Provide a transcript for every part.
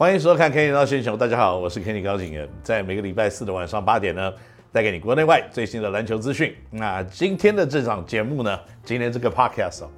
欢迎收看《Kenny 闹星球》，大家好，我是 Kenny 高景元，在每个礼拜四的晚上八点呢，带给你国内外最新的篮球资讯。那今天的这场节目呢，今天这个 Podcast 哦，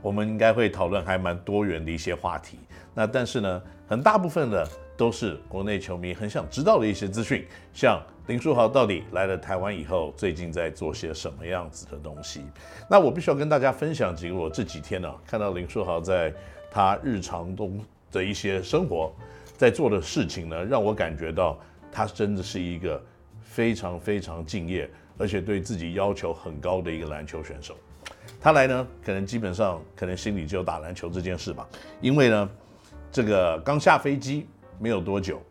我们应该会讨论还蛮多元的一些话题。那但是呢，很大部分的都是国内球迷很想知道的一些资讯，像林书豪到底来了台湾以后，最近在做些什么样子的东西。那我必须要跟大家分享几个我这几天呢看到林书豪在他日常中。的一些生活在做的事情呢，让我感觉到他真的是一个非常非常敬业，而且对自己要求很高的一个篮球选手。他来呢，可能基本上可能心里就有打篮球这件事吧。因为呢，这个刚下飞机没有多久，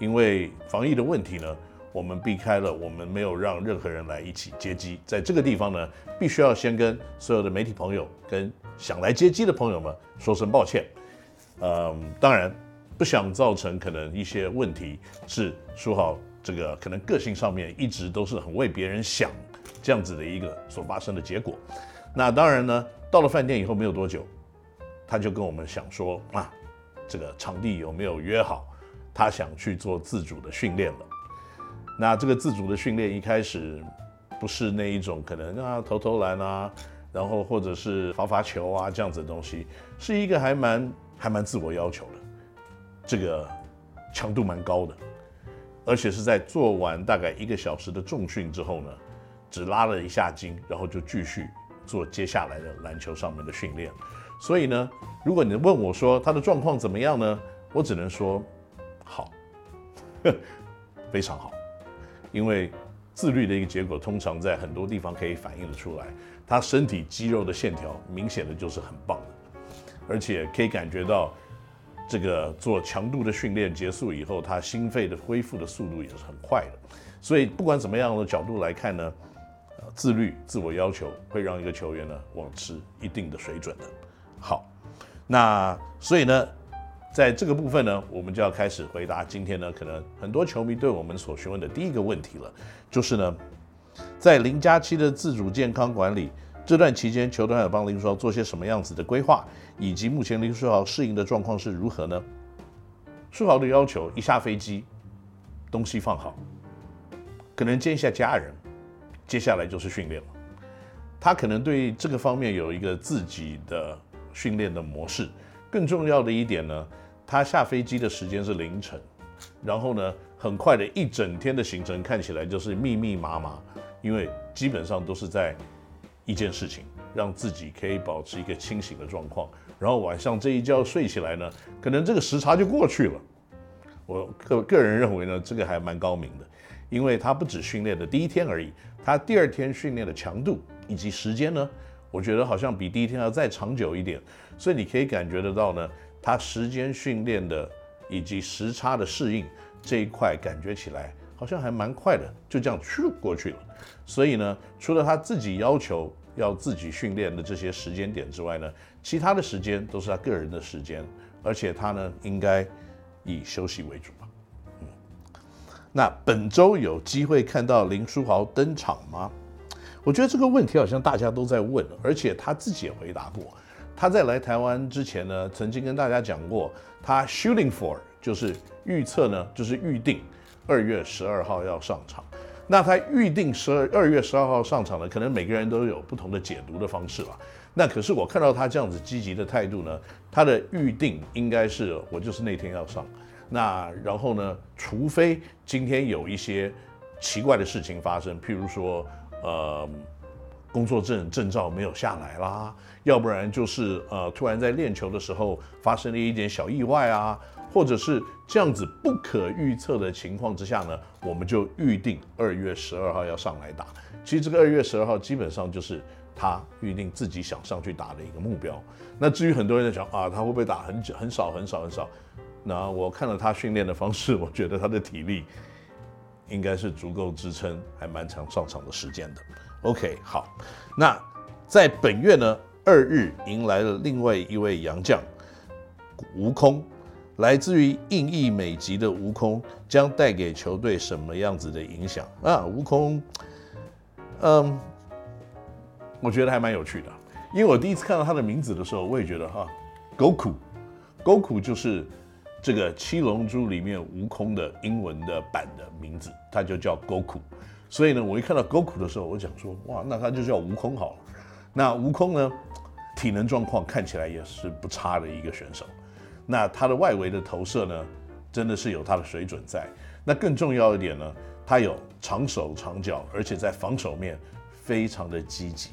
因为防疫的问题呢，我们避开了，我们没有让任何人来一起接机。在这个地方呢，必须要先跟所有的媒体朋友跟想来接机的朋友们说声抱歉。嗯，当然不想造成可能一些问题，是书豪这个可能个性上面一直都是很为别人想这样子的一个所发生的结果。那当然呢，到了饭店以后没有多久，他就跟我们想说啊，这个场地有没有约好，他想去做自主的训练了。那这个自主的训练一开始不是那一种可能啊投投篮啊，然后或者是罚罚球啊这样子的东西，是一个还蛮。还蛮自我要求的，这个强度蛮高的，而且是在做完大概一个小时的重训之后呢，只拉了一下筋，然后就继续做接下来的篮球上面的训练。所以呢，如果你问我说他的状况怎么样呢？我只能说好，非常好，因为自律的一个结果，通常在很多地方可以反映得出来，他身体肌肉的线条明显的就是很棒的。而且可以感觉到，这个做强度的训练结束以后，他心肺的恢复的速度也是很快的。所以不管怎么样的角度来看呢，自律、自我要求会让一个球员呢保持一定的水准的。好，那所以呢，在这个部分呢，我们就要开始回答今天呢，可能很多球迷对我们所询问的第一个问题了，就是呢，在零加七的自主健康管理。这段期间，球队还有帮林书豪做些什么样子的规划，以及目前林书豪适应的状况是如何呢？书豪的要求，一下飞机，东西放好，可能见一下家人，接下来就是训练了。他可能对这个方面有一个自己的训练的模式。更重要的一点呢，他下飞机的时间是凌晨，然后呢，很快的一整天的行程看起来就是密密麻麻，因为基本上都是在。一件事情，让自己可以保持一个清醒的状况，然后晚上这一觉睡起来呢，可能这个时差就过去了。我个个人认为呢，这个还蛮高明的，因为他不止训练的第一天而已，他第二天训练的强度以及时间呢，我觉得好像比第一天要再长久一点，所以你可以感觉得到呢，他时间训练的以及时差的适应这一块，感觉起来。好像还蛮快的，就这样去过去了。所以呢，除了他自己要求要自己训练的这些时间点之外呢，其他的时间都是他个人的时间，而且他呢应该以休息为主吧。嗯，那本周有机会看到林书豪登场吗？我觉得这个问题好像大家都在问，而且他自己也回答过。他在来台湾之前呢，曾经跟大家讲过，他 shooting for 就是预测呢，就是预定。二月十二号要上场，那他预定十二二月十二号上场呢，可能每个人都有不同的解读的方式吧。那可是我看到他这样子积极的态度呢，他的预定应该是我就是那天要上。那然后呢，除非今天有一些奇怪的事情发生，譬如说呃工作证证照没有下来啦，要不然就是呃突然在练球的时候发生了一点小意外啊。或者是这样子不可预测的情况之下呢，我们就预定二月十二号要上来打。其实这个二月十二号基本上就是他预定自己想上去打的一个目标。那至于很多人在讲啊，他会不会打很久、很少、很少、很少？那我看了他训练的方式，我觉得他的体力应该是足够支撑还蛮长上场的时间的。OK，好，那在本月呢，二日迎来了另外一位洋将吴空。来自于印裔美籍的悟空将带给球队什么样子的影响啊？悟空，嗯，我觉得还蛮有趣的，因为我第一次看到他的名字的时候，我也觉得哈，Goku，Goku 就是这个七龙珠里面悟空的英文的版的名字，他就叫 Goku。所以呢，我一看到 Goku 的时候，我想说，哇，那他就叫悟空好了。那悟空呢，体能状况看起来也是不差的一个选手。那他的外围的投射呢，真的是有他的水准在。那更重要一点呢，他有长手长脚，而且在防守面非常的积极，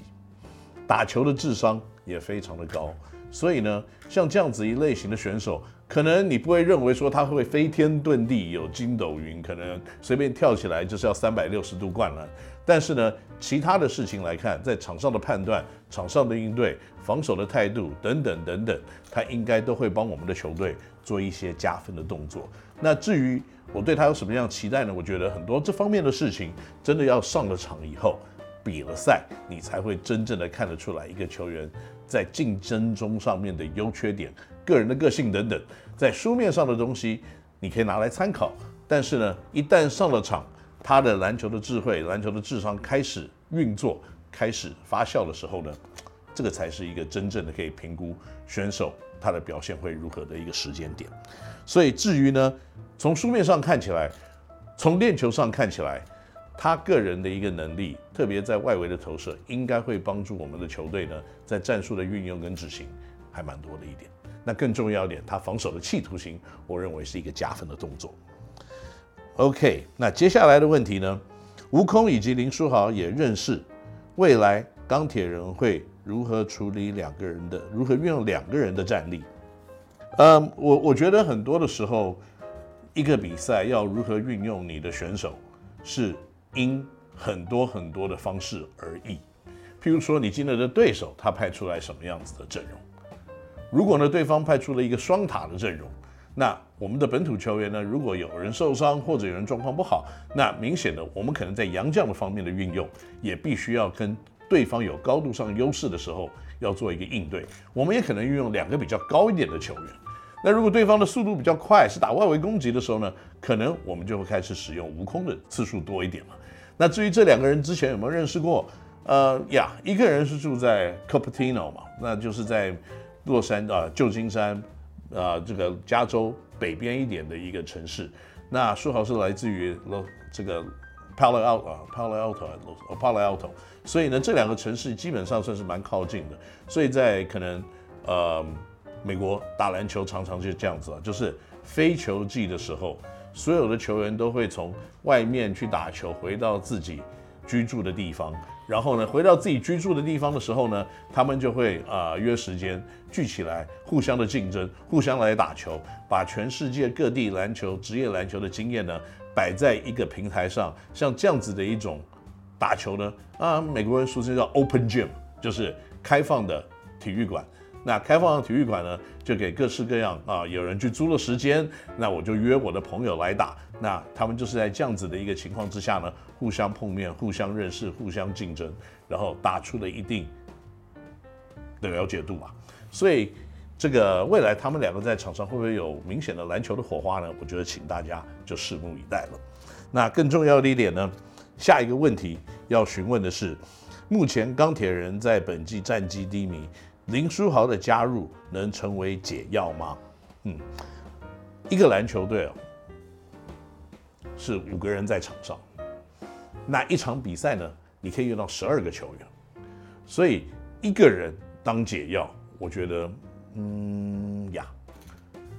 打球的智商也非常的高。所以呢，像这样子一类型的选手，可能你不会认为说他会飞天遁地，有筋斗云，可能随便跳起来就是要三百六十度灌篮。但是呢，其他的事情来看，在场上的判断、场上的应对、防守的态度等等等等，他应该都会帮我们的球队做一些加分的动作。那至于我对他有什么样的期待呢？我觉得很多这方面的事情，真的要上了场以后，比了赛，你才会真正的看得出来一个球员在竞争中上面的优缺点、个人的个性等等。在书面上的东西，你可以拿来参考，但是呢，一旦上了场，他的篮球的智慧、篮球的智商开始运作、开始发酵的时候呢，这个才是一个真正的可以评估选手他的表现会如何的一个时间点。所以至于呢，从书面上看起来，从练球上看起来。他个人的一个能力，特别在外围的投射，应该会帮助我们的球队呢，在战术的运用跟执行还蛮多的一点。那更重要一点，他防守的企图心，我认为是一个加分的动作。OK，那接下来的问题呢，悟空以及林书豪也认识，未来钢铁人会如何处理两个人的，如何运用两个人的战力？嗯，我我觉得很多的时候，一个比赛要如何运用你的选手是。因很多很多的方式而异，譬如说你今天的对手他派出来什么样子的阵容，如果呢对方派出了一个双塔的阵容，那我们的本土球员呢，如果有人受伤或者有人状况不好，那明显的我们可能在洋将的方面的运用也必须要跟对方有高度上优势的时候要做一个应对，我们也可能运用两个比较高一点的球员。那如果对方的速度比较快，是打外围攻击的时候呢，可能我们就会开始使用悟空的次数多一点了。那至于这两个人之前有没有认识过？呃呀，一个人是住在 Cupertino 嘛，那就是在洛杉啊旧金山啊这个加州北边一点的一个城市。那书豪是来自于这个 Palo Alto 啊 Palo Alto Palo Alto，所以呢这两个城市基本上算是蛮靠近的。所以在可能呃美国打篮球常常就这样子啊，就是非球季的时候。所有的球员都会从外面去打球，回到自己居住的地方，然后呢，回到自己居住的地方的时候呢，他们就会啊、约时间聚起来，互相的竞争，互相来打球，把全世界各地篮球、职业篮球的经验呢摆在一个平台上，像这样子的一种打球呢，啊，美国人俗称叫 open gym，就是开放的体育馆。那开放的体育馆呢，就给各式各样啊，有人去租了时间，那我就约我的朋友来打。那他们就是在这样子的一个情况之下呢，互相碰面、互相认识、互相竞争，然后打出了一定的了解度啊。所以这个未来他们两个在场上会不会有明显的篮球的火花呢？我觉得请大家就拭目以待了。那更重要的一点呢，下一个问题要询问的是，目前钢铁人在本季战绩低迷。林书豪的加入能成为解药吗？嗯，一个篮球队哦，是五个人在场上，那一场比赛呢，你可以用到十二个球员，所以一个人当解药，我觉得，嗯呀，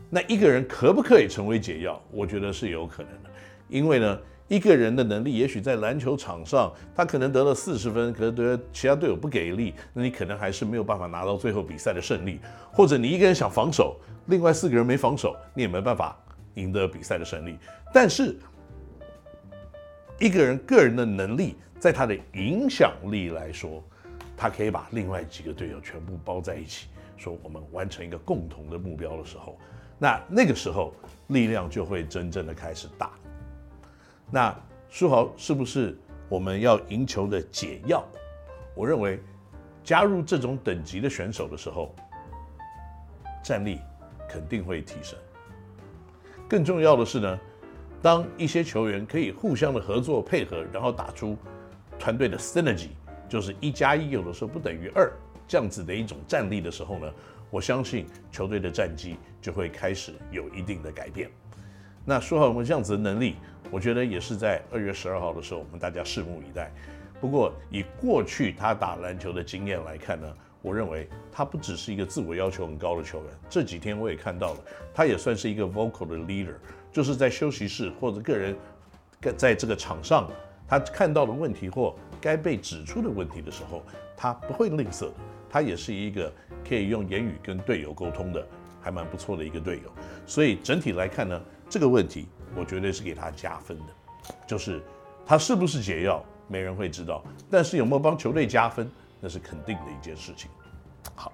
那一个人可不可以成为解药？我觉得是有可能的，因为呢。一个人的能力，也许在篮球场上，他可能得了四十分，可能得其他队友不给力，那你可能还是没有办法拿到最后比赛的胜利。或者你一个人想防守，另外四个人没防守，你也没办法赢得比赛的胜利。但是一个人个人的能力，在他的影响力来说，他可以把另外几个队友全部包在一起，说我们完成一个共同的目标的时候，那那个时候力量就会真正的开始大。那书豪是不是我们要赢球的解药？我认为加入这种等级的选手的时候，战力肯定会提升。更重要的是呢，当一些球员可以互相的合作配合，然后打出团队的 synergy，就是一加一有的时候不等于二这样子的一种战力的时候呢，我相信球队的战绩就会开始有一定的改变。那说好我们这样子的能力，我觉得也是在二月十二号的时候，我们大家拭目以待。不过以过去他打篮球的经验来看呢，我认为他不只是一个自我要求很高的球员。这几天我也看到了，他也算是一个 vocal 的 leader，就是在休息室或者个人在这个场上，他看到的问题或该被指出的问题的时候，他不会吝啬。他也是一个可以用言语跟队友沟通的，还蛮不错的一个队友。所以整体来看呢。这个问题我绝对是给他加分的，就是他是不是解药，没人会知道，但是有没有帮球队加分，那是肯定的一件事情。好。